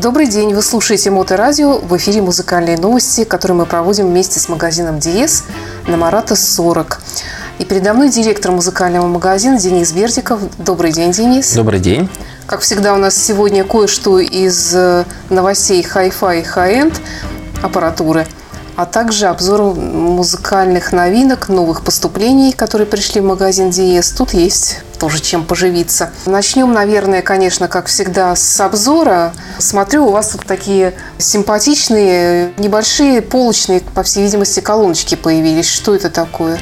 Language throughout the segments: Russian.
Добрый день, вы слушаете Моторадио. В эфире музыкальные новости, которые мы проводим вместе с магазином Диес на Марата 40. И передо мной директор музыкального магазина Денис Бердиков. Добрый день, Денис. Добрый день. Как всегда, у нас сегодня кое-что из э, новостей Hi-Fi и High-End аппаратуры, а также обзор музыкальных новинок, новых поступлений, которые пришли в магазин Диес. Тут есть тоже чем поживиться. Начнем, наверное, конечно, как всегда, с обзора. Смотрю, у вас тут такие симпатичные, небольшие полочные, по всей видимости, колоночки появились. Что это такое?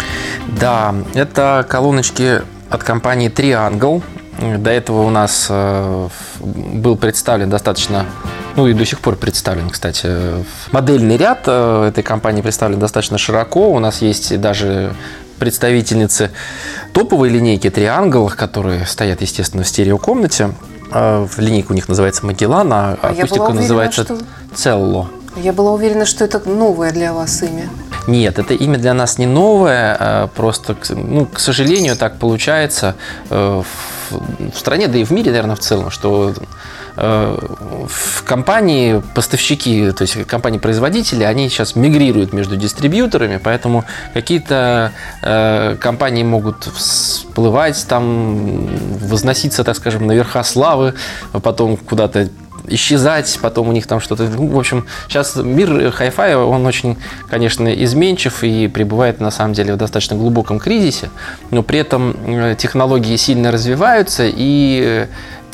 Да, это колоночки от компании Triangle. До этого у нас э, был представлен достаточно ну и до сих пор представлен, кстати. Модельный ряд э, этой компании представлен достаточно широко. У нас есть даже представительницы топовой линейки Triangle, которые стоят, естественно, в стереокомнате. А, линейка у них называется Магеллан, а, а акустика уверена, называется что... Целло. Я была уверена, что это новое для вас имя. Нет, это имя для нас не новое, а просто, ну, к сожалению, так получается э, в стране, да и в мире, наверное, в целом, что Э, в компании поставщики, то есть компании-производители, они сейчас мигрируют между дистрибьюторами, поэтому какие-то э, компании могут всплывать там, возноситься, так скажем, на верха славы, а потом куда-то исчезать, потом у них там что-то... Ну, в общем, сейчас мир хай-фай, он очень, конечно, изменчив и пребывает, на самом деле, в достаточно глубоком кризисе, но при этом э, технологии сильно развиваются, и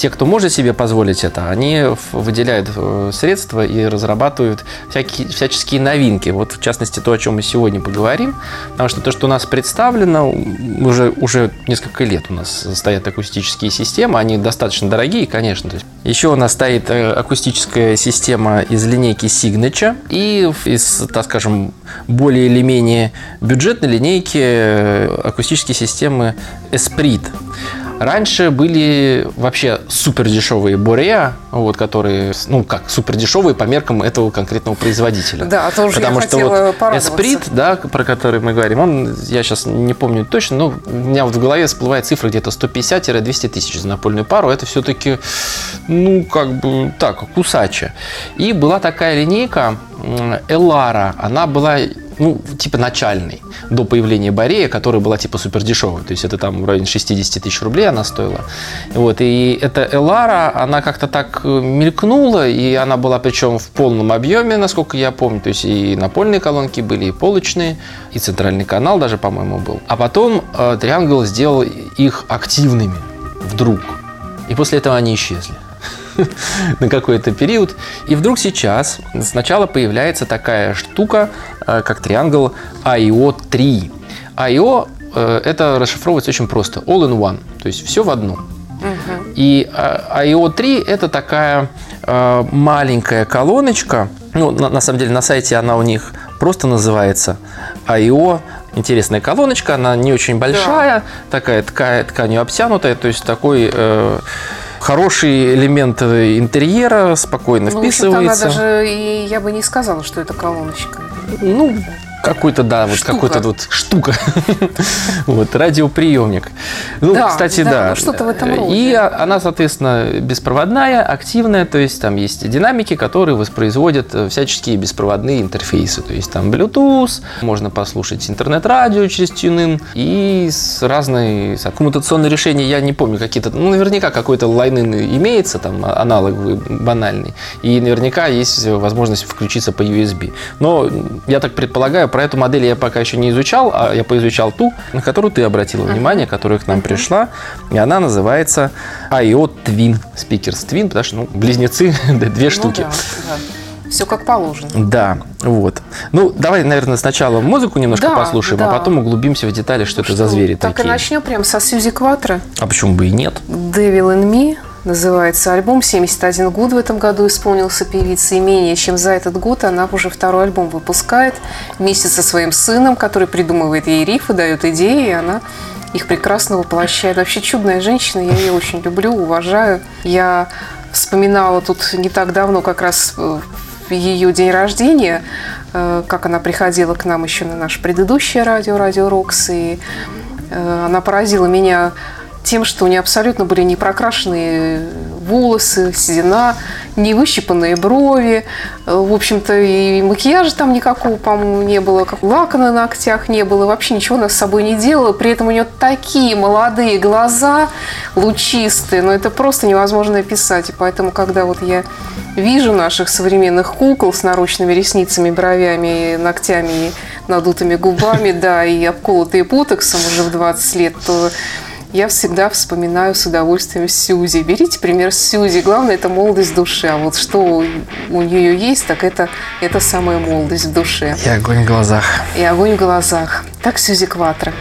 те, кто может себе позволить это, они выделяют э, средства и разрабатывают всякие, всяческие новинки. Вот в частности то, о чем мы сегодня поговорим. Потому что то, что у нас представлено, уже, уже несколько лет у нас стоят акустические системы. Они достаточно дорогие, конечно. Еще у нас стоит э, акустическая система из линейки Signature и из, так скажем, более или менее бюджетной линейки э, акустические системы Esprit. Раньше были вообще супер дешевые Борея, вот, которые, ну как, супер дешевые по меркам этого конкретного производителя. Да, тоже Потому я что вот Esprit, да, про который мы говорим, он, я сейчас не помню точно, но у меня вот в голове всплывает цифра где-то 150-200 тысяч за напольную пару. Это все-таки, ну, как бы так, кусача. И была такая линейка Элара, она была ну, типа начальной, до появления Борея, которая была типа супер дешевой. То есть это там в районе 60 тысяч рублей она стоила. Вот, и эта Элара, она как-то так э, мелькнула, и она была причем в полном объеме, насколько я помню. То есть и напольные колонки были, и полочные, и центральный канал даже, по-моему, был. А потом э, сделал их активными вдруг. И после этого они исчезли. на какой-то период. И вдруг сейчас сначала появляется такая штука, э, как триангл IO3. IO э, это расшифровывается очень просто. All in one. То есть все в одном. И IO3 это такая э, маленькая колоночка. Ну, на, на самом деле на сайте она у них просто называется IO интересная колоночка, она не очень большая, да. такая ткань, тканью обтянутая, то есть такой э, хороший элемент интерьера, спокойно ну, вписывается. Она даже, и я бы не сказала, что это колоночка. Ну, какой-то, да, вот какой-то вот штука. вот, радиоприемник. Ну, кстати, да. Ну, что-то в этом роде. И она, соответственно, беспроводная, активная, то есть там есть динамики, которые воспроизводят э, всяческие беспроводные интерфейсы. То есть там Bluetooth, можно послушать интернет-радио через TuneIn и с разные с аккумуляционные решения, я не помню, какие-то, ну, наверняка какой-то лайнин имеется, там, аналоговый, банальный. И наверняка есть возможность включиться по USB. Но я так предполагаю, про эту модель я пока еще не изучал, а я поизучал ту, на которую ты обратила внимание, которая к нам пришла. И она называется IO Twin. Speakers Twin, потому что ну, близнецы, две ну, штуки. Да, да. Все как положено. Да, вот. Ну, давай, наверное, сначала музыку немножко да, послушаем, а да. а потом углубимся в детали, что ну, это что, за звери так такие. Так и начнем прям со Сьюзи Кватро. А почему бы и нет? Devil in Me называется альбом. 71 год в этом году исполнился певица. И менее чем за этот год она уже второй альбом выпускает вместе со своим сыном, который придумывает ей рифы, дает идеи, и она их прекрасно воплощает. Вообще чудная женщина, я ее очень люблю, уважаю. Я вспоминала тут не так давно как раз э, ее день рождения, э, как она приходила к нам еще на наше предыдущее радио, Радио Рокс, и э, она поразила меня тем, что у нее абсолютно были не прокрашенные волосы, седина, не выщипанные брови. В общем-то, и макияжа там никакого, по-моему, не было, как лака на ногтях не было, вообще ничего она с собой не делала. При этом у нее такие молодые глаза, лучистые, но это просто невозможно описать. И поэтому, когда вот я вижу наших современных кукол с наручными ресницами, бровями, ногтями, и надутыми губами, да, и обколотые путексом уже в 20 лет, то я всегда вспоминаю с удовольствием Сьюзи. Берите пример Сьюзи. Главное, это молодость души. А вот что у нее есть, так это, это самая молодость в душе. И огонь в глазах. И огонь в глазах. Так Сьюзи Кватро.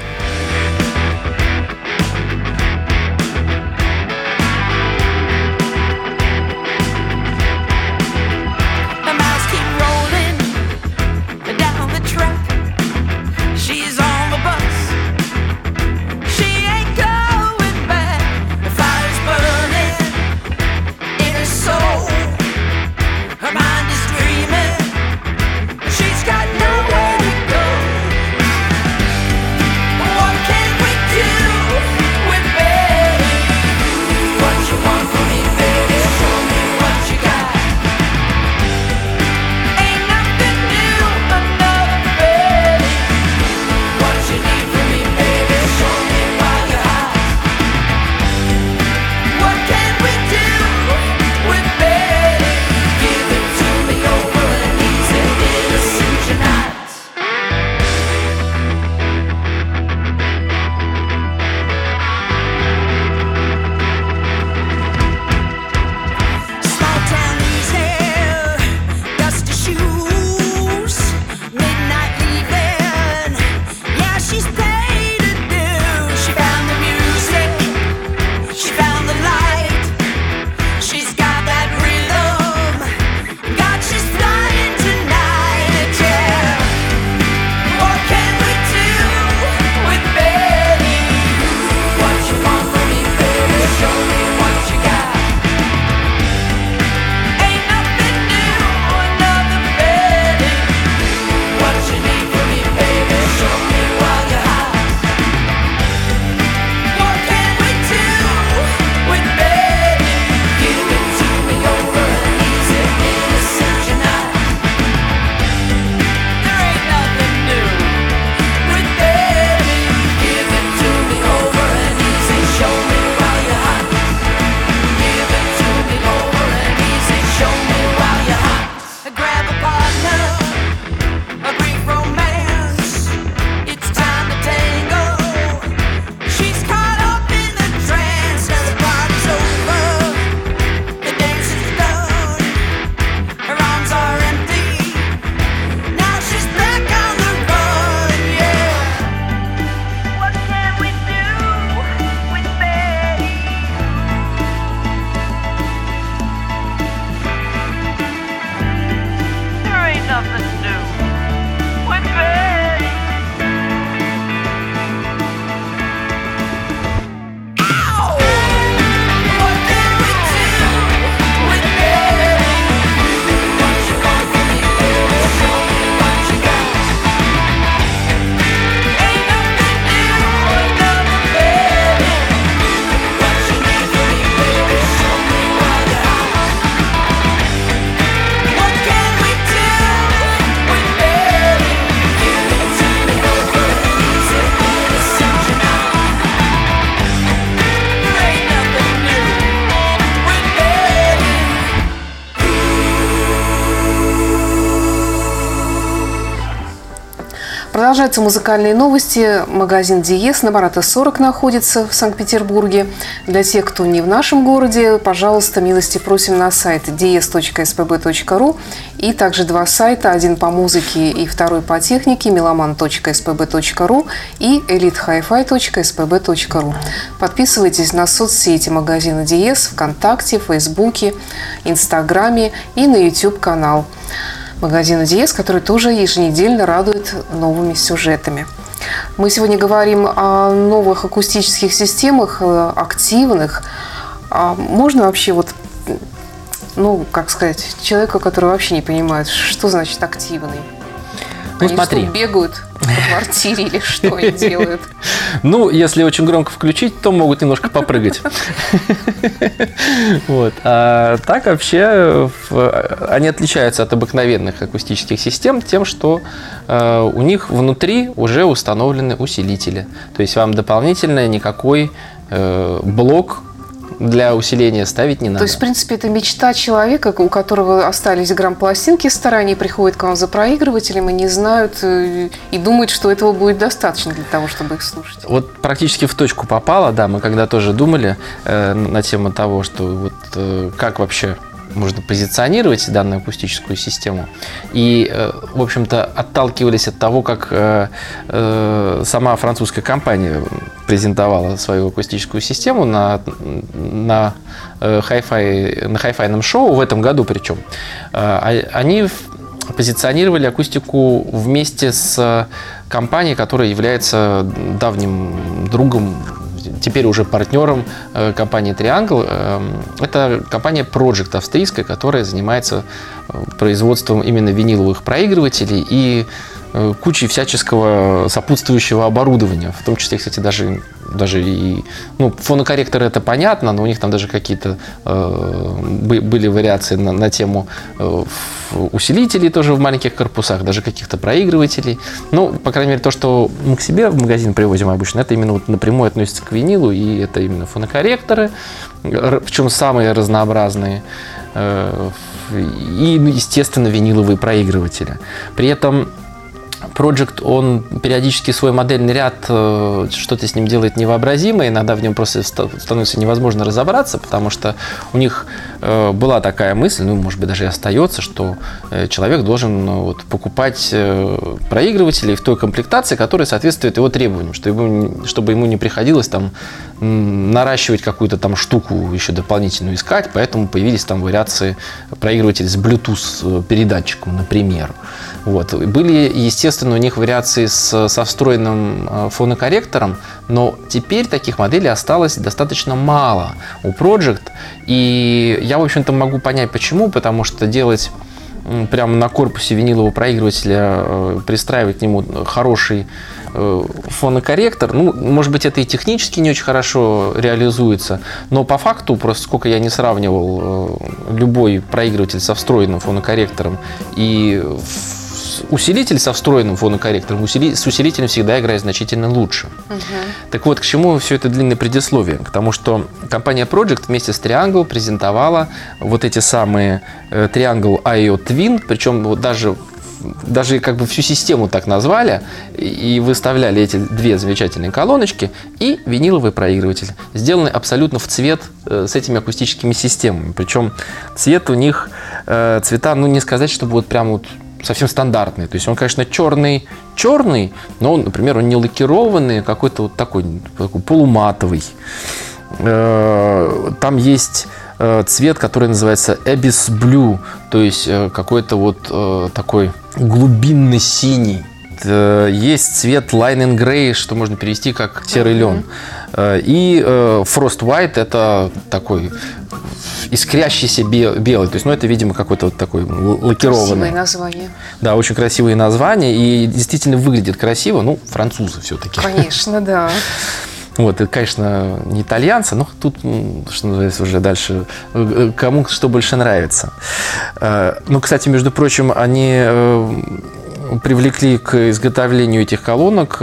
Продолжаются музыкальные новости. Магазин Диес на Марата 40 находится в Санкт-Петербурге. Для тех, кто не в нашем городе, пожалуйста, милости просим на сайт dies.spb.ru и также два сайта, один по музыке и второй по технике, meloman.spb.ru и elitehifi.spb.ru. Подписывайтесь на соцсети магазина Диес ВКонтакте, Фейсбуке, Инстаграме и на YouTube-канал магазина Диес, который тоже еженедельно радует новыми сюжетами. Мы сегодня говорим о новых акустических системах, э, активных. А можно вообще вот, ну, как сказать, человека, который вообще не понимает, что значит активный? Ну, Они смотри. что, бегают по квартире или что они делают? Ну, если очень громко включить, то могут немножко попрыгать. Вот. А так вообще в- они отличаются от обыкновенных акустических систем тем, что э, у них внутри уже установлены усилители. То есть вам дополнительно никакой э, блок для усиления ставить не надо. То есть, в принципе, это мечта человека, у которого остались грамм-пластинки в стороне, приходит к вам за проигрывателем и не знают, э, и думают, что этого будет достаточно для того, чтобы их слушать. Вот практически в точку попало, да, мы когда тоже думали э, на тему того, что вот э, как вообще можно позиционировать данную акустическую систему. И, э, в общем-то, отталкивались от того, как э, э, сама французская компания презентовала свою акустическую систему на, на, хай-фай, на хай-файном шоу в этом году причем. А- Они позиционировали акустику вместе с компанией, которая является давним другом, теперь уже партнером э, компании Triangle. Э, Это компания Project австрийская, которая занимается э, производством именно виниловых проигрывателей и кучей всяческого сопутствующего оборудования, в том числе, кстати, даже, даже и ну, фонокорректоры это понятно, но у них там даже какие-то э, бы- были вариации на, на тему э, усилителей тоже в маленьких корпусах, даже каких-то проигрывателей. Ну, по крайней мере, то, что мы к себе в магазин привозим обычно, это именно вот напрямую относится к винилу, и это именно фонокорректоры, причем самые разнообразные, э, и, ну, естественно, виниловые проигрыватели. При этом Project, он периодически свой модельный ряд, э, что-то с ним делает невообразимое, иногда в нем просто ста- становится невозможно разобраться, потому что у них э, была такая мысль, ну, может быть, даже и остается, что э, человек должен ну, вот, покупать проигрыватели в той комплектации, которая соответствует его требованиям, что ему чтобы ему не приходилось там наращивать какую-то там штуку еще дополнительную искать, поэтому появились там вариации проигрывателей с Bluetooth передатчиком, например. Вот. Были, естественно, у них вариации с, со встроенным э, фонокорректором, но теперь таких моделей осталось достаточно мало у Project. И я, в общем-то, могу понять, почему, потому что делать прямо на корпусе винилового проигрывателя, э, пристраивать к нему хороший э, фонокорректор, ну, может быть, это и технически не очень хорошо реализуется, но по факту, просто сколько я не сравнивал любой проигрыватель со встроенным фонокорректором и усилитель со встроенным фонокорректором, усили- с усилителем всегда играет значительно лучше. Так вот, к чему все это длинное предисловие? К тому, что компания Project вместе с Triangle презентовала вот эти самые э, Triangle IO Twin, причем вот даже даже как бы всю систему так назвали и и выставляли эти две замечательные колоночки и виниловый проигрыватель, сделанный абсолютно в цвет э, с этими акустическими системами. Причем цвет у них, э, цвета, ну не сказать, чтобы вот прям вот совсем стандартный. То есть он, конечно, черный, черный, но он, например, он не лакированный, а какой-то вот такой, такой полуматовый. Э, Там есть э, цвет, который называется Abyss Blue, то есть э, какой-то вот такой глубинный синий. Есть цвет Line and Gray, что можно перевести как серый лен. Э, И э, Frost White это такой искрящийся бе- белый. То есть, ну, это, видимо, какой-то вот такой лакированный. Красивое название. Да, очень красивые названия и действительно выглядит красиво. Ну, французы все-таки. Конечно, да. Вот, это, конечно, не итальянцы, но тут, что называется, уже дальше, э, кому что больше нравится. Ну, кстати, между прочим, они привлекли к изготовлению этих колонок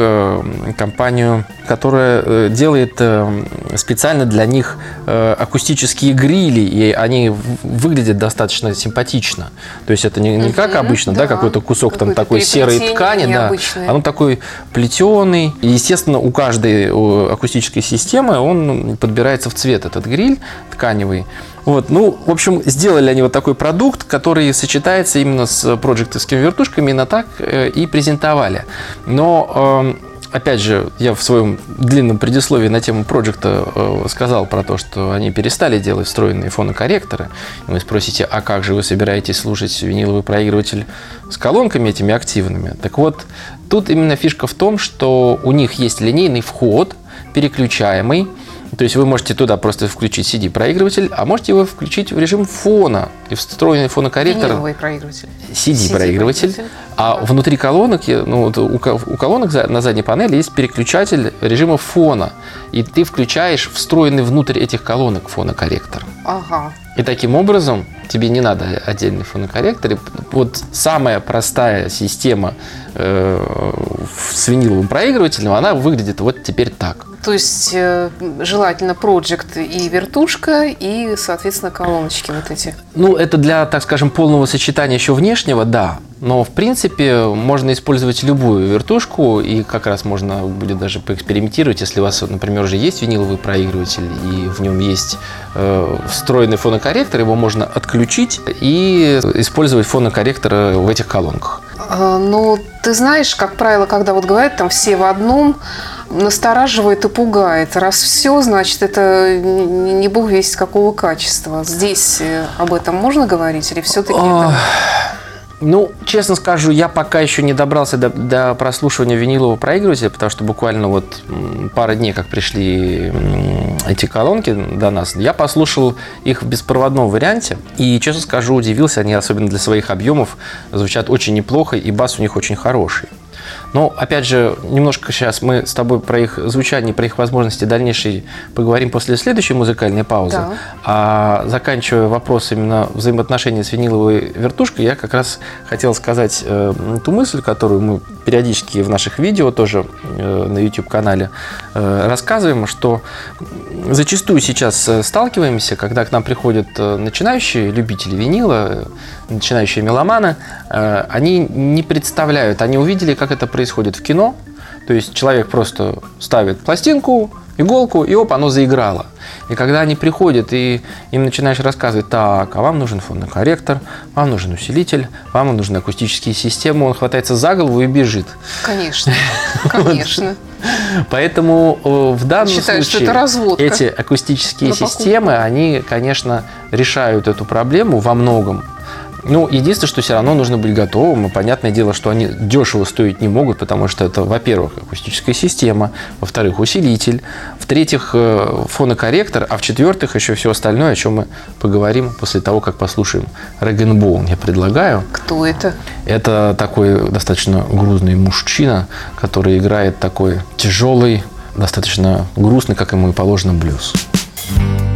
компанию, которая э, делает э, специально для них э, акустические грили, и они выглядят достаточно симпатично. То есть это не, не как обычно, да, да. какой-то кусок там Какое-то такой серой ткани, да, оно такой плетеный. И, естественно, у каждой акустической системы он подбирается в цвет, этот гриль тканевый. Вот, ну, в общем, сделали они вот такой продукт, который сочетается именно с проектовскими вертушками, именно так э, и презентовали. Но, эм, опять же, я в своем длинном предисловии на тему проекта э, сказал про то, что они перестали делать встроенные фонокорректоры. И вы спросите, а как же вы собираетесь слушать виниловый проигрыватель с колонками этими активными? Так вот, тут именно фишка в том, что у них есть линейный вход, переключаемый, То есть вы можете туда просто включить CD-проигрыватель, а можете его включить в режим фона. И встроенный фонокорректор Виниловый проигрыватель. CD-проигрыватель. А внутри колонок, ну, вот у, ко- у колонок на задней панели есть переключатель режима фона. И ты включаешь встроенный внутрь этих колонок фонокорректор. Ага. И таким образом тебе не надо отдельный фонокорректор. Вот самая простая система э, с виниловым проигрывателем, она выглядит вот теперь так. То есть э, желательно Project и вертушка, и, соответственно, колоночки вот эти. Ну, это для, так скажем, полного сочетания еще внешнего, да. Но, в принципе, можно использовать любую вертушку, и как раз можно будет даже поэкспериментировать, если у вас, например, уже есть виниловый проигрыватель, и в нем есть э, встроенный фонокорректор, его можно отключить и использовать фонокорректор э, в этих колонках. А, Ну, ты знаешь, как правило, когда вот говорят там все в одном, настораживает и пугает. Раз все, значит, это не бог весть какого качества. Здесь э, об этом можно говорить или все-таки А, Ну, честно скажу, я пока еще не добрался до, до прослушивания винилового проигрывателя, потому что буквально вот пара дней, как пришли эти колонки до нас, я послушал их в беспроводном варианте, и, честно скажу, удивился, они, особенно для своих объемов, звучат очень неплохо, и бас у них очень хороший. Но, опять же, немножко сейчас мы с тобой про их звучание, про их возможности дальнейшей поговорим после следующей музыкальной паузы. Да. А заканчивая вопрос именно взаимоотношений с виниловой вертушкой, я как раз хотел сказать э, ту мысль, которую мы периодически в наших видео тоже э, на YouTube-канале э, рассказываем, что зачастую сейчас э, сталкиваемся, когда к нам приходят э, начинающие любители винила, начинающие меломаны, э, они не представляют, они увидели, как это происходит в кино, то есть человек просто ставит пластинку, иголку, и оп, оно заиграло. И когда они приходят, и им начинаешь рассказывать, так, а вам нужен фонокорректор, вам нужен усилитель, вам нужны акустические системы, он хватается за голову и бежит. Конечно, конечно. Поэтому э, в данном Считаю, что случае это разводка эти акустические системы, они, конечно, решают эту проблему во многом. Ну, единственное, что все равно нужно быть готовым. И понятное дело, что они дешево стоить не могут, потому что это, во-первых, акустическая система, во-вторых, усилитель, в-третьих, э, фонокорректор, а в-четвертых, еще все остальное, о чем мы поговорим после того, как послушаем Регенбоун. Я предлагаю. Кто это? Это такой достаточно грузный мужчина, который играет такой тяжелый, достаточно грустный, как ему и положено, блюз. I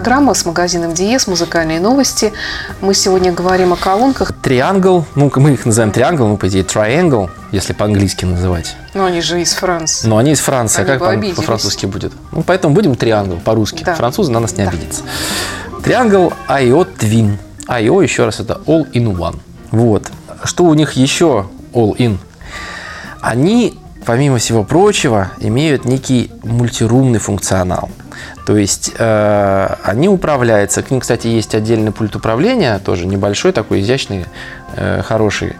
программа с магазином Диес, музыкальные новости. Мы сегодня говорим о колонках. Триангл, ну, мы их называем триангл, ну, по идее, triangle, если по-английски называть. Но они же из Франции. Но они из Франции, Они а как по-французски будет? Ну, поэтому будем триангл по-русски. Да. Французы на нас не Да. обидятся. Триангл IO Twin. IO, еще раз, это All in One. Вот. Что у них еще All in? Они, помимо всего прочего, имеют некий мультирумный функционал. То есть э, они управляются. К ним, кстати, есть отдельный пульт управления, тоже небольшой, такой изящный, э, хороший.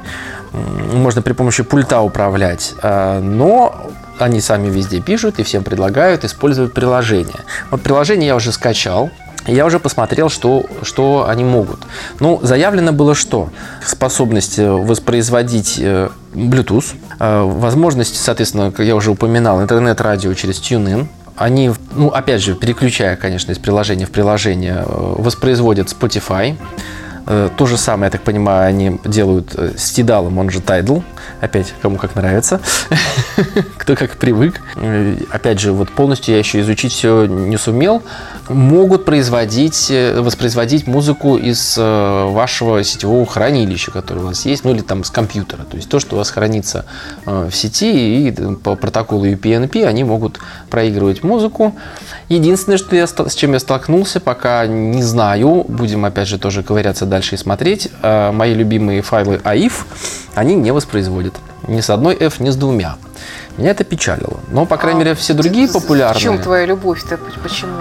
Можно при помощи пульта управлять. Э, но они сами везде пишут и всем предлагают использовать приложение. Вот приложение я уже скачал. Я уже посмотрел, что, что они могут. Ну, заявлено было что? Способность э, воспроизводить э, Bluetooth, э, возможность, соответственно, как я уже упоминал, интернет-радио через TuneIn. Они, ну, опять же, переключая, конечно, из приложения в приложение, э, воспроизводят Spotify. Э, То же самое, я так понимаю, они делают э, с Tidal, он же Tidal. Опять, кому как нравится. Кто как привык. Э, Опять же, вот полностью я еще изучить все не сумел. Могут производить, воспроизводить музыку из вашего сетевого хранилища, которое у вас есть, ну или там с компьютера. То есть то, что у вас хранится в сети и по протоколу UPnP они могут проигрывать музыку. Единственное, что я, с чем я столкнулся, пока не знаю, будем опять же тоже ковыряться дальше и смотреть, э, мои любимые файлы AIF, они не воспроизводят. Ни с одной F, ни с двумя. Меня это печалило. Но, по крайней мере, все другие В популярные... чем твоя любовь-то? Почему?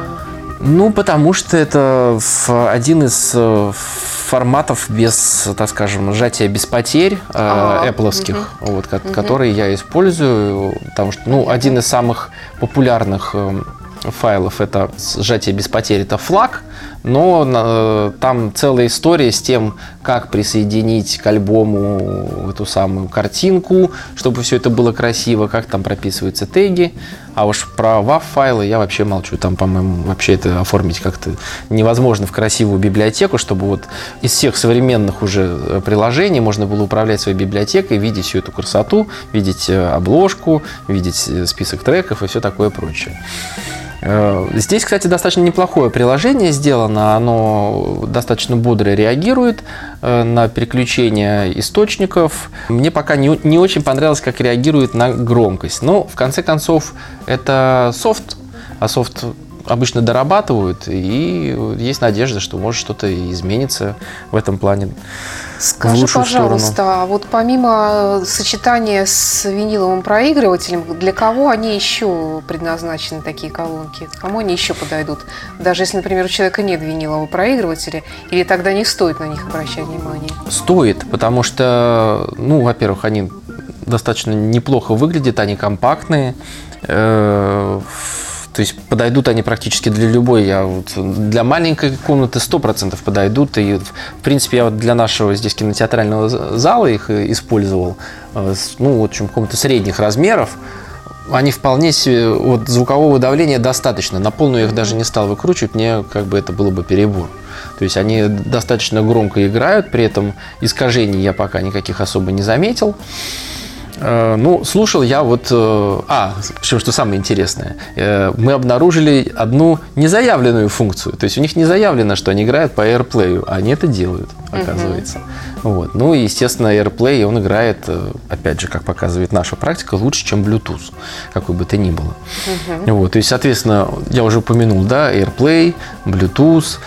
Ну, потому что это в- один из э, форматов без, так скажем, сжатия без потерь э, А, Apple'овских, вот, ко- которые я использую, потому что, ну, один из самых популярных э, файлов это сжатие без потерь, это флаг, но э, там целая история с тем, как присоединить к альбому эту самую картинку, чтобы все это было красиво, как там прописываются теги. А уж про WAV файлы я вообще молчу. Там, по-моему, вообще это оформить как-то невозможно в красивую библиотеку, чтобы вот из всех современных уже э, приложений можно было управлять своей библиотекой, видеть всю эту красоту, видеть э, обложку, видеть список треков и все такое прочее. Здесь, кстати, достаточно неплохое приложение сделано. Оно достаточно бодро реагирует э, на переключение источников. Мне пока не, не очень понравилось, как реагирует на громкость. Но, в конце концов, это софт, а софт обычно дорабатывают, и есть надежда, что может что-то изменится в этом плане. Скажи, пожалуйста, а вот помимо сочетания с виниловым проигрывателем, для кого они еще предназначены, такие колонки? Кому они еще подойдут? Даже если, например, у человека нет винилового проигрывателя, или тогда не стоит на них обращать внимание? Стоит, потому что, ну, во-первых, они достаточно неплохо выглядят, они компактные. э, То есть подойдут они практически для любой. Я вот для маленькой комнаты 100% подойдут. И, в принципе, я вот для нашего здесь кинотеатрального зала их э, использовал. э, Ну, в общем, комнаты средних размеров. Они вполне себе, вот звукового давления достаточно. На полную их даже не стал выкручивать, мне как бы это было бы перебор. То есть они достаточно громко играют, при этом искажений я пока никаких особо не заметил. Э, Ну, слушал я вот... э, А, причем, что самое интересное, э, мы обнаружили одну незаявленную функцию. То есть у них не заявлено, что они играют по AirPlay, а они это делают, оказывается. Вот. Ну и, естественно, AirPlay, он играет, опять же, как показывает наша практика, лучше, чем Bluetooth, какой бы то ни было. Вот. То есть, соответственно, я уже упомянул, да, AirPlay, Bluetooth.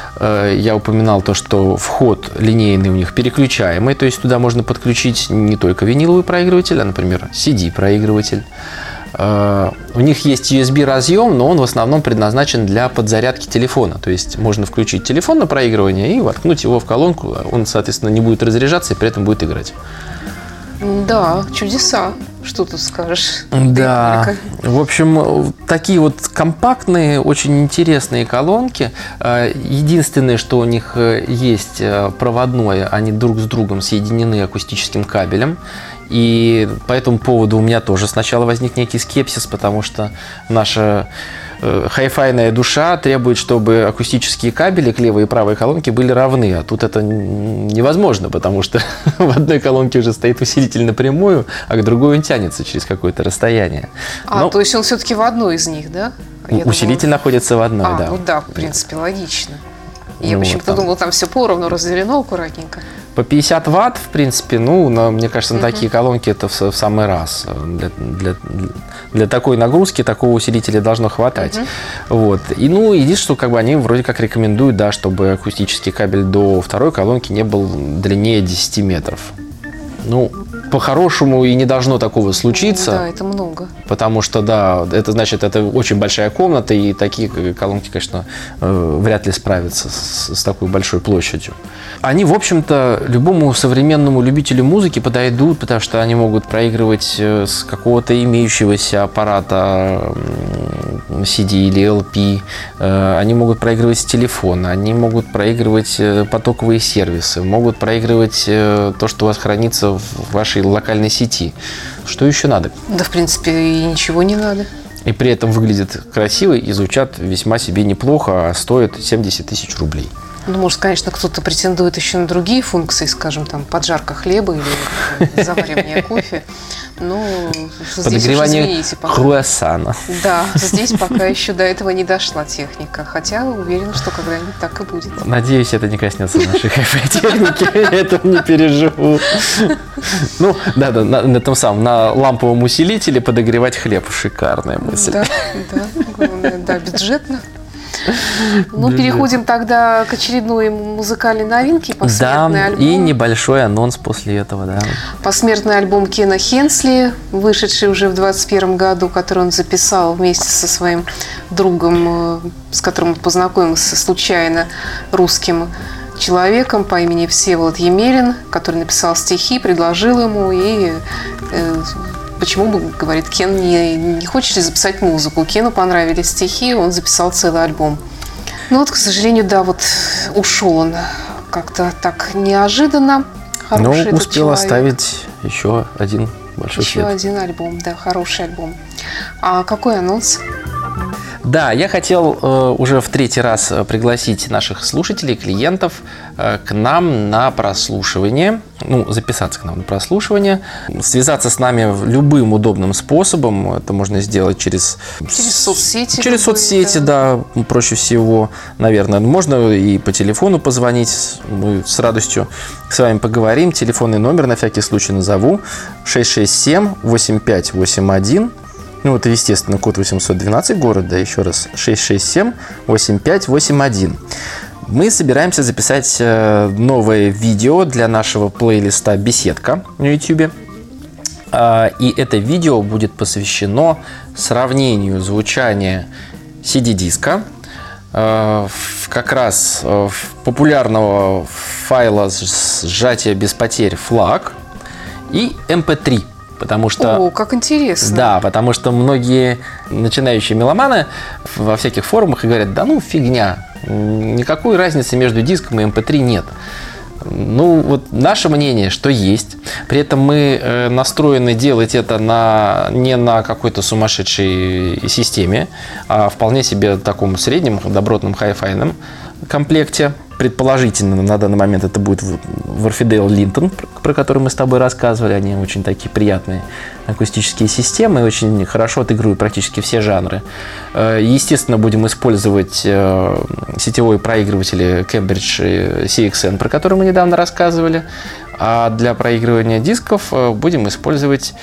Я упоминал то, что вход линейный у них переключаемый, то есть туда можно подключить не только виниловый проигрыватель, а, например, CD-проигрыватель. Э, У них есть USB разъем, но он в основном предназначен для подзарядки телефона. То есть можно включить телефон на проигрывание и воткнуть его в колонку. Он, соответственно, не будет разряжаться и при этом будет играть. Да, чудеса. Что тут скажешь? Да. Только- В общем, такие вот компактные, очень интересные колонки. Э, Единственное, что у них э, есть э, проводное, они друг с другом соединены акустическим кабелем. И по этому поводу у меня тоже сначала возник некий скепсис, потому что наша э, хай-файная душа требует, чтобы акустические кабели к левой и правой колонке были равны, а тут это невозможно, потому что в одной колонке уже стоит усилитель напрямую, а к другой он тянется через какое-то расстояние. А, Но то есть он все-таки в одной из них, да? Я думала- усилитель находится в одной, А, да. ну да, в принципе, логично. Я Ну, почему-то там. думала, там все поровну разделено аккуратненько. По 50 ватт, в принципе, ну, на- мне кажется, на такие колонки это в, в самый раз. Для, для- для такой нагрузки такого усилителя должно хватать. Вот. И, ну, единственное, что как бы они вроде как рекомендуют, да, чтобы акустический кабель до второй колонки не был длиннее 10 метров. Ну, по-хорошему и не должно такого случиться. Да, это много. Потому что, да, это значит, это очень большая комната, и такие колонки, конечно, э, вряд ли справятся с, с такой большой площадью. Они, в общем-то, любому современному любителю музыки подойдут, потому что они могут проигрывать э, с какого-то имеющегося аппарата м, CD или LP, э, они могут проигрывать с телефона, они могут проигрывать э, потоковые сервисы, могут проигрывать э, то, что у вас хранится в вашей локальной сети. Что еще надо? Да, в принципе, и ничего не надо. И при этом выглядят красиво и звучат весьма себе неплохо, а стоят 70 тысяч рублей. Ну, может, конечно, кто-то претендует еще на другие функции, скажем, там, поджарка хлеба или заваривание кофе. Ну, Подогревание извините, пока. круассана. Да, здесь пока еще до этого не дошла техника. Хотя уверена, что когда-нибудь так и будет. Надеюсь, это не коснется нашей хай-фай-техники. Я этого не переживу. Ну, да, да, на, на том самом, на ламповом усилителе подогревать хлеб. Шикарная мысль. Да, да, главное, да, бюджетно. Ну, переходим тогда к очередной музыкальной новинке. Да, Посмертный альбом. и небольшой анонс после этого, да. Посмертный альбом Кена Хенсли, вышедший уже в 2021 году, который он записал вместе со своим другом, э, с которым он познакомился случайно, русским человеком по имени Всеволод Емелин, который написал стихи, предложил ему и э, Почему бы, говорит Кен, не, не хочешь ли записать музыку? Кену понравились стихи, он записал целый альбом. Ну вот, к сожалению, да, вот ушел он как-то так неожиданно. Но Хороший Ну, успел человек. оставить еще один большой Еще след. один альбом, да, хороший альбом. А какой анонс? Да, я хотел э, уже в третий раз э, пригласить наших слушателей, клиентов э, к нам на прослушивание, ну, записаться к нам на прослушивание, связаться с нами любым удобным способом. Это можно сделать через... Через соцсети Через любые, соцсети, да. проще всего, наверное. Можно и по телефону позвонить. Мы с радостью с вами поговорим. Телефонный номер на всякий случай назову. 667-8581. Ну, это, естественно, код 812 город, да, еще раз. 667-8581. Мы собираемся записать э, новое видео для нашего плейлиста «Беседка» на YouTube. А, И это видео будет посвящено сравнению звучания CD-диска, э, как раз э, популярного файла сжатия без потерь флаг и MP3. Потому что О, как интересно. да, потому что многие начинающие меломаны во всяких форумах и говорят, да ну фигня, никакой разницы между диском и MP3 нет. Ну, вот наше мнение, что есть. При этом мы э, настроены делать это на, не на какой-то сумасшедшей системе, а вполне себе таком среднем, добротном хай-файном комплекте. Предположительно, на данный момент это будет в- Warfidel Linton, про- который мы с тобой рассказывали. Они очень такие приятные акустические системы, очень хорошо отыгрывают практически все жанры. Э, Естественно, будем использовать э, сетевой проигрыватель Cambridge э, CXN, про который мы недавно рассказывали. А для проигрывания дисков э, будем использовать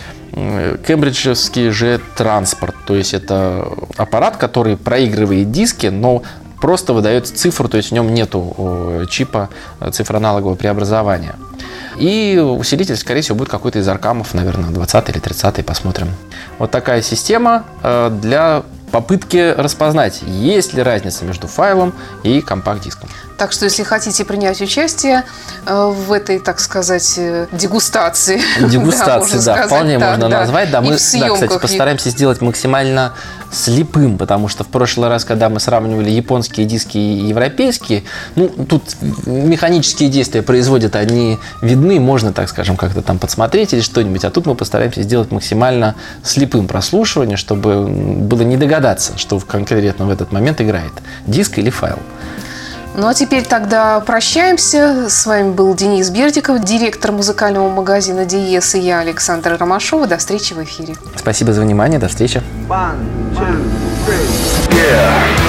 кембриджевский же транспорт. То есть это аппарат, который проигрывает диски, но просто выдает цифру, то есть в нем нету чипа э, цифроаналогового преобразования. И усилитель, скорее всего, будет какой-то из аркамов, наверное, 20 или 30 посмотрим. Вот такая система э, для попытки распознать, есть ли разница между файлом и компакт-диском. Так что, если хотите принять участие э, в этой, так сказать, э, дегустации, Дегустации, да, сказать, вполне так, можно да. назвать. Да, И мы, да, кстати, постараемся сделать максимально слепым, потому что в прошлый раз, когда мы сравнивали японские диски и европейские, ну, тут механические действия производят, они видны, можно, так скажем, как-то там подсмотреть или что-нибудь, а тут мы постараемся сделать максимально слепым прослушивание, чтобы было не догадаться, что конкретно в этот момент играет, диск или файл. Ну а теперь тогда прощаемся. С вами был Денис Бердиков, директор музыкального магазина Диес и я, Александра Ромашова. До встречи в эфире. Спасибо за внимание, до встречи. One, two, three. Yeah.